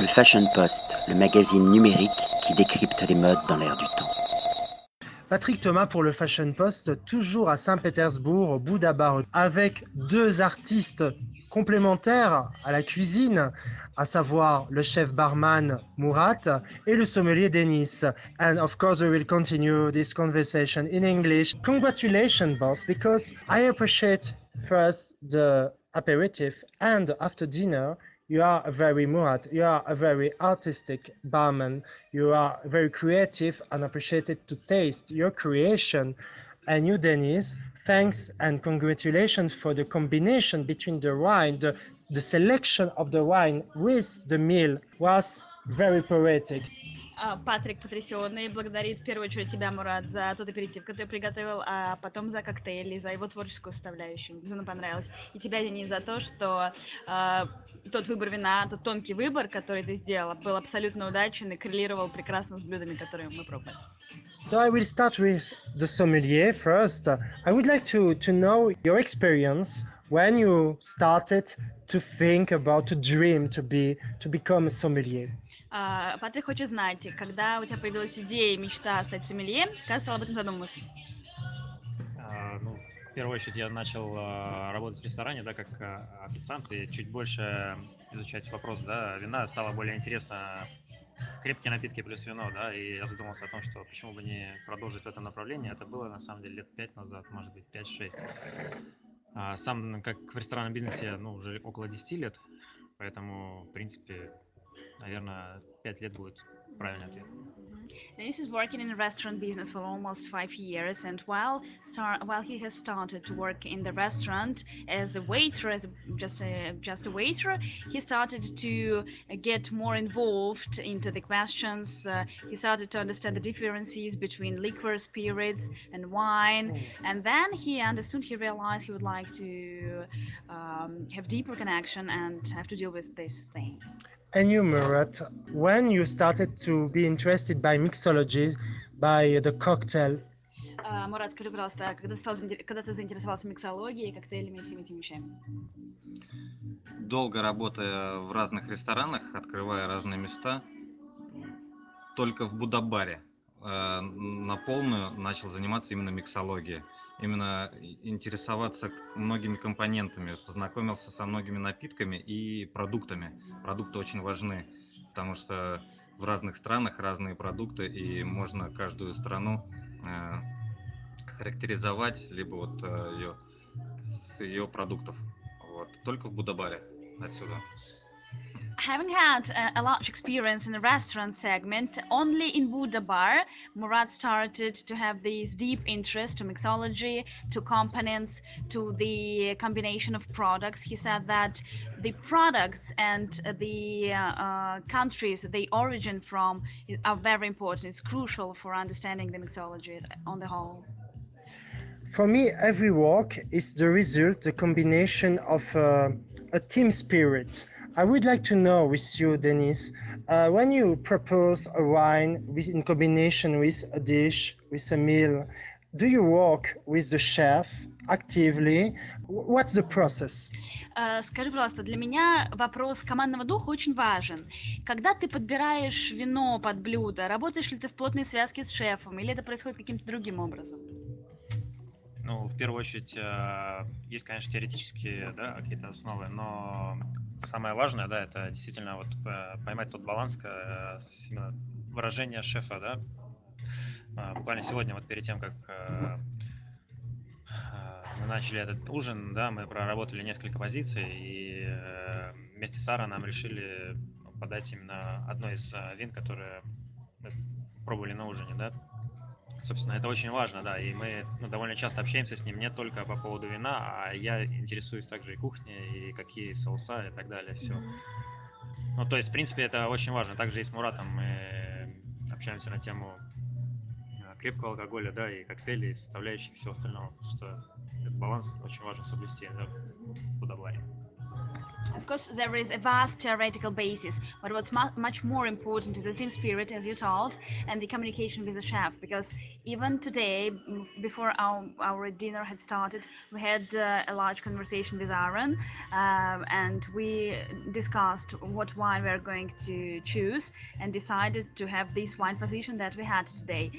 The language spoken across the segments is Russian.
Le Fashion Post, le magazine numérique qui décrypte les modes dans l'air du temps. Patrick Thomas pour le Fashion Post, toujours à Saint-Pétersbourg, au Bouddha Bar, avec deux artistes complémentaires à la cuisine, à savoir le chef barman Murat et le sommelier Denis. And of course, we will continue this conversation in English. Congratulations, boss, because I appreciate first the aperitif and after dinner you are a very Murat, you are a very artistic barman, you are very creative and appreciated to taste your creation. And you, Denise, thanks and congratulations for the combination between the wine, the, the selection of the wine with the meal was very poetic. А, Патрик потрясенный, благодарит в первую очередь тебя, Мурат, за тот аперитив, который приготовил, а потом за коктейли, за его творческую составляющую. Безумно понравилось. И тебя, Денис, за то, что а, тот выбор вина, тот тонкий выбор, который ты сделала, был абсолютно удачен и коррелировал прекрасно с блюдами, которые мы пробовали. So I will start with the sommelier first. I would like to, to know your experience when you started to think about to dream to be to become a sommelier. А, Патрик хочет знать, когда у тебя появилась идея и мечта стать сомелье, как стал об этом задумываться? А, ну, в первую очередь я начал а, работать в ресторане, да, как а, официант, и чуть больше изучать вопрос, да, вина стало более интересно крепкие напитки плюс вино, да, и я задумался о том, что почему бы не продолжить в этом направлении. Это было, на самом деле, лет пять назад, может быть, 5-6. А сам, как в ресторанном бизнесе, ну, уже около 10 лет, поэтому, в принципе, наверное, 5 лет будет правильный ответ. Dennis is working in the restaurant business for almost five years, and while start, while he has started to work in the restaurant as a waiter, as a, just a, just a waiter, he started to get more involved into the questions. Uh, he started to understand the differences between liquor, spirits, and wine, and then he understood. He realized he would like to um, have deeper connection and have to deal with this thing. And you, Murat, when you started to be interested by mixology, by the cocktail, А, Мурат, скажи, пожалуйста, когда, стал когда ты заинтересовался миксологией, коктейлями и всеми этими вещами? долго работая в разных ресторанах, открывая разные места, только в Будабаре э, на полную начал заниматься именно миксологией. Именно интересоваться многими компонентами, познакомился со многими напитками и продуктами. Продукты очень важны, потому что в разных странах разные продукты, и можно каждую страну э, характеризовать, либо вот э, ее, с ее продуктов. Вот. Только в Будабаре отсюда. Having had uh, a large experience in the restaurant segment, only in Buddha Bar, Murat started to have this deep interest to mixology, to components, to the combination of products. He said that the products and the uh, uh, countries they origin from are very important. It's crucial for understanding the mixology on the whole. For me, every work is the result, the combination of uh, a team spirit. I would like to know with you, Denis, uh, when you propose a wine with, in combination with a dish, with a meal, do you work with the chef actively? Wh- What's the process? Э, Скажи, пожалуйста, для меня вопрос командного духа очень важен. Когда ты подбираешь вино под блюдо, работаешь ли ты в плотной связке с шефом, или это происходит каким-то другим образом? Ну, в первую очередь, э, есть, конечно, теоретические да, какие-то основы, но самое важное, да, это действительно вот э, поймать тот баланс э, именно выражения шефа, да. А, Буквально сегодня, вот перед тем, как э, мы начали этот ужин, да, мы проработали несколько позиций, и вместе с Аароном решили подать именно одно из вин, которое мы пробовали на ужине, да. Собственно, это очень важно, да, и мы ну, довольно часто общаемся с ним не только по поводу вина, а я интересуюсь также и кухней, и какие соуса и так далее, все. Ну, то есть, в принципе, это очень важно. Также и с Муратом мы общаемся на тему э, крепкого алкоголя, да, и коктейлей, составляющих всего остального, потому что этот баланс очень важно соблюсти, да, в Of course, there is a vast theoretical basis, but what's mu much more important is the team spirit, as you told, and the communication with the chef. Because even today, before our, our dinner had started, we had uh, a large conversation with Aaron, uh, and we discussed what wine we are going to choose, and decided to have this wine position that we had today.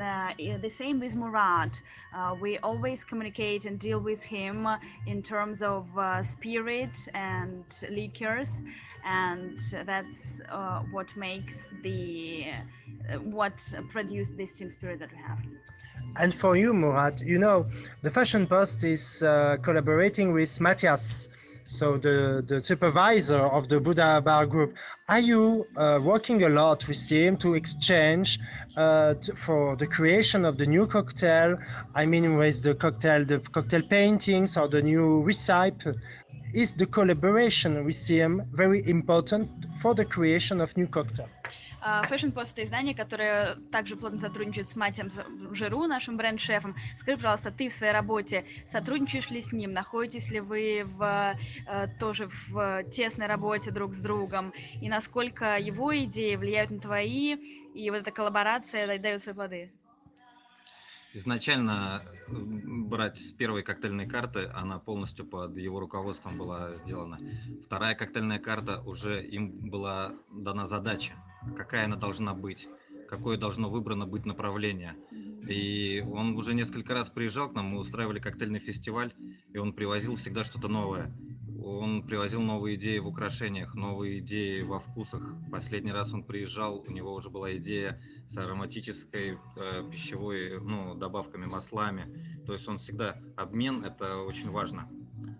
Uh, the same with Murat. Uh, we always communicate and deal with him in terms of uh, spirit and liquors, and that's uh, what makes the uh, what produced this team spirit that we have. And for you, Murat, you know, the Fashion Post is uh, collaborating with Matthias, so the, the supervisor of the Buddha Bar Group. Are you uh, working a lot with him to exchange uh, t- for the creation of the new cocktail? I mean, with the cocktail, the cocktail paintings or the new recipe? Is the collaboration with him very important for the creation of new cocktail? А, Fashion Post это издание, которое также плотно сотрудничает с Матем Жиру, нашим бренд-шефом. Скажи, пожалуйста, ты в своей работе сотрудничаешь ли с ним? Находитесь ли вы в, э, тоже в тесной работе друг с другом? И насколько его идеи влияют на твои, и вот эта коллаборация да- дает свои плоды? Изначально брать с первой коктейльной карты, она полностью под его руководством была сделана. Вторая коктейльная карта уже им была дана задача, какая она должна быть, какое должно выбрано быть направление. И он уже несколько раз приезжал к нам, мы устраивали коктейльный фестиваль, и он привозил всегда что-то новое. Он привозил новые идеи в украшениях, новые идеи во вкусах. Последний раз он приезжал, у него уже была идея с ароматической э, пищевой, ну, добавками, маслами. То есть он всегда обмен, это очень важно.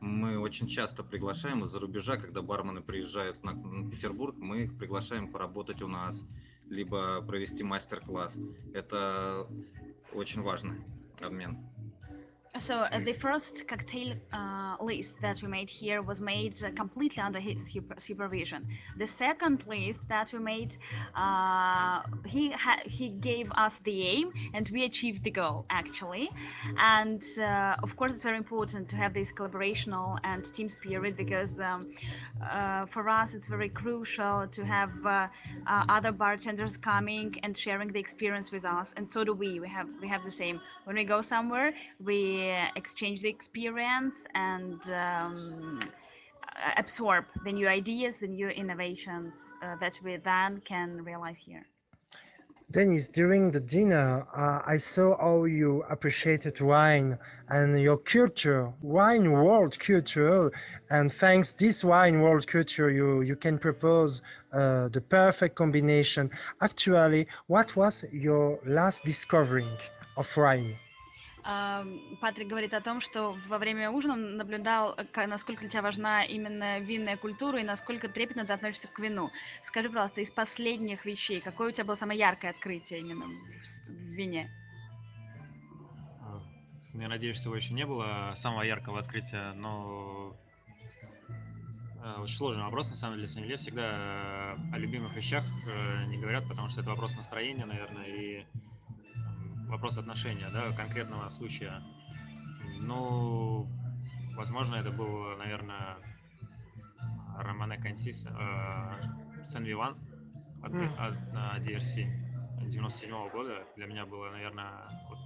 Мы очень часто приглашаем из-за рубежа, когда бармены приезжают на Петербург, мы их приглашаем поработать у нас, либо провести мастер-класс. Это очень важно, обмен. So uh, the first cocktail uh, list that we made here was made uh, completely under his super- supervision. The second list that we made, uh, he ha- he gave us the aim, and we achieved the goal actually. And uh, of course, it's very important to have this collaborational and team spirit because um, uh, for us it's very crucial to have uh, uh, other bartenders coming and sharing the experience with us, and so do we. We have we have the same. When we go somewhere, we exchange the experience and um, absorb the new ideas, the new innovations uh, that we then can realize here. Dennis, during the dinner, uh, I saw how you appreciated wine and your culture, wine world culture, and thanks this wine world culture, you you can propose uh, the perfect combination. Actually, what was your last discovering of wine? Патрик говорит о том, что во время ужина он наблюдал, насколько для тебя важна именно винная культура и насколько трепетно ты относишься к вину. Скажи, пожалуйста, из последних вещей, какое у тебя было самое яркое открытие именно в вине? А, Я надеюсь, что его еще не было самого яркого открытия, но э, очень сложный вопрос, на самом деле, сомелье всегда о любимых вещах э, не говорят, потому что это вопрос настроения, наверное, и вопрос отношения, да, конкретного случая. Ну, возможно, это был, наверное, Романе Кансис, Сен-Виван от, Мгм. от, на DRC 97 года. Для меня было, наверное, вот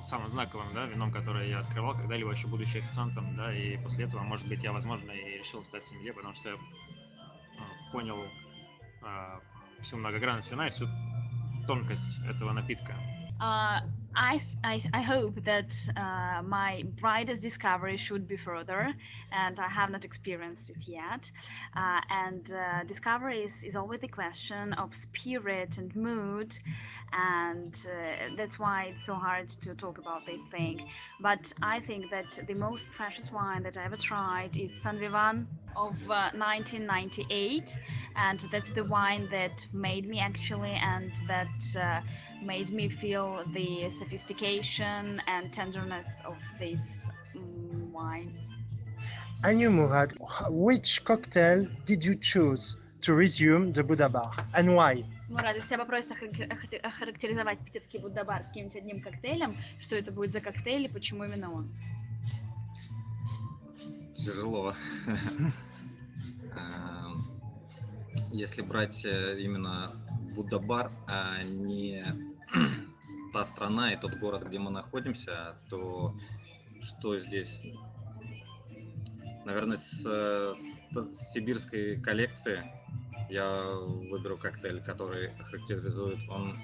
самым знаковым да, вином, которое я открывал когда-либо еще будучи официантом, да, и после этого, может быть, я, возможно, и решил стать семье, потому что я ну, понял а, всю многогранность вина и всю тонкость этого напитка. Uh, I, I, I hope that uh, my brightest discovery should be further, and I have not experienced it yet. Uh, and uh, discovery is, is always a question of spirit and mood, and uh, that's why it's so hard to talk about that thing. But I think that the most precious wine that I ever tried is San Vivan of uh, 1998, and that's the wine that made me actually, and that. Uh, made me feel the sophistication and tenderness of this mm, wine. And you, Murat, wh- which cocktail did you choose to resume the Buddha Bar and why? Мурат, если тебя попросят охарактер- охарактер- охарактеризовать питерский Будда-бар каким-нибудь одним коктейлем, что это будет за коктейль и почему именно он? Тяжело. если брать э, именно Будда-бар, а не та страна и тот город, где мы находимся, то что здесь? Наверное, с, с, с сибирской коллекции я выберу коктейль, который характеризует он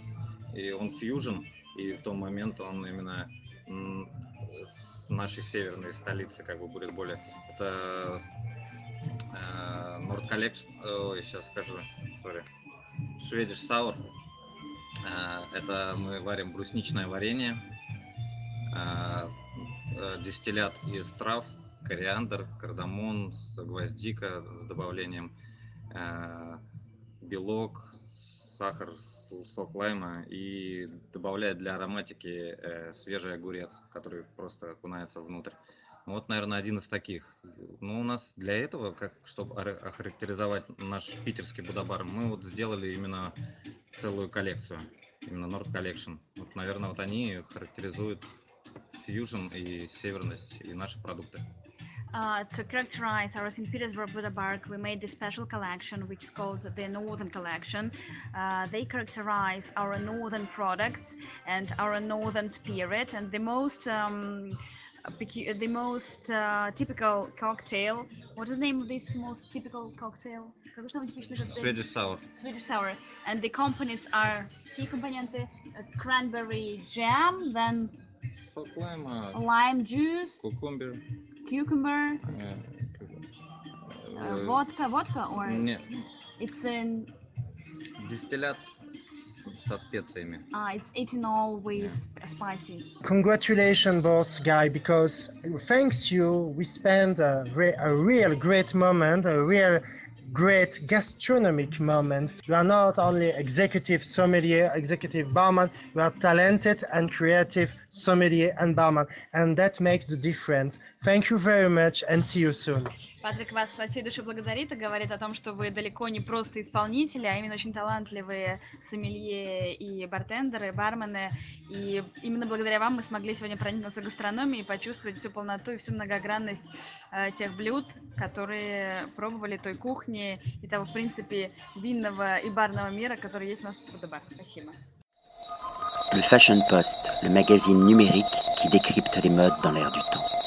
и он фьюжн, и в том момент он именно с нашей северной столицы как бы будет более. Это э, Nord Collection, ой, сейчас скажу, sorry, Swedish Sour. Э, это мы варим брусничное варенье, э, э, дистиллят из трав, кориандр, кардамон, гвоздика с добавлением белок, сахар, сок лайма и добавляет для ароматики свежий огурец, который просто окунается внутрь. Вот, наверное, один из таких. Ну, у нас для этого, как, чтобы охарактеризовать наш питерский будабар, мы вот сделали именно целую коллекцию, именно Nord Collection. Вот, наверное, вот они характеризуют фьюжн и северность и наши продукты. Uh, to characterize our St. Petersburg Buddha Bark, we made this special collection, which is called the Northern Collection. Uh, they characterize our northern products and our northern spirit, and the most um, Uh, the most uh, typical cocktail. What is the name of this most typical cocktail? Swedish sour. Swedish sour. And the components are key component: uh, cranberry jam, then lime, uh, lime juice, cucumber, cucumber, uh, vodka, vodka, or it's in. distillate со специями. Ah, it's eaten all with yeah. spicy. Congratulations, both guy, because thanks you, we spent a, re a real great moment, a real great gastronomic moment. You are not only executive sommelier, executive barman, you are talented and creative sommelier and barman, and that makes the difference. Thank you very much and see you soon. Патрик вас от всей души благодарит и говорит о том, что вы далеко не просто исполнители, а именно очень талантливые сомелье и бартендеры, бармены. И именно благодаря вам мы смогли сегодня проникнуться гастрономией и почувствовать всю полноту и всю многогранность э, тех блюд, которые пробовали той кухни и того, в принципе, винного и барного мира, который есть у нас в Будабар. Спасибо. Le Fashion Post, le magazine numérique qui décrypte les modes dans l'air du temps.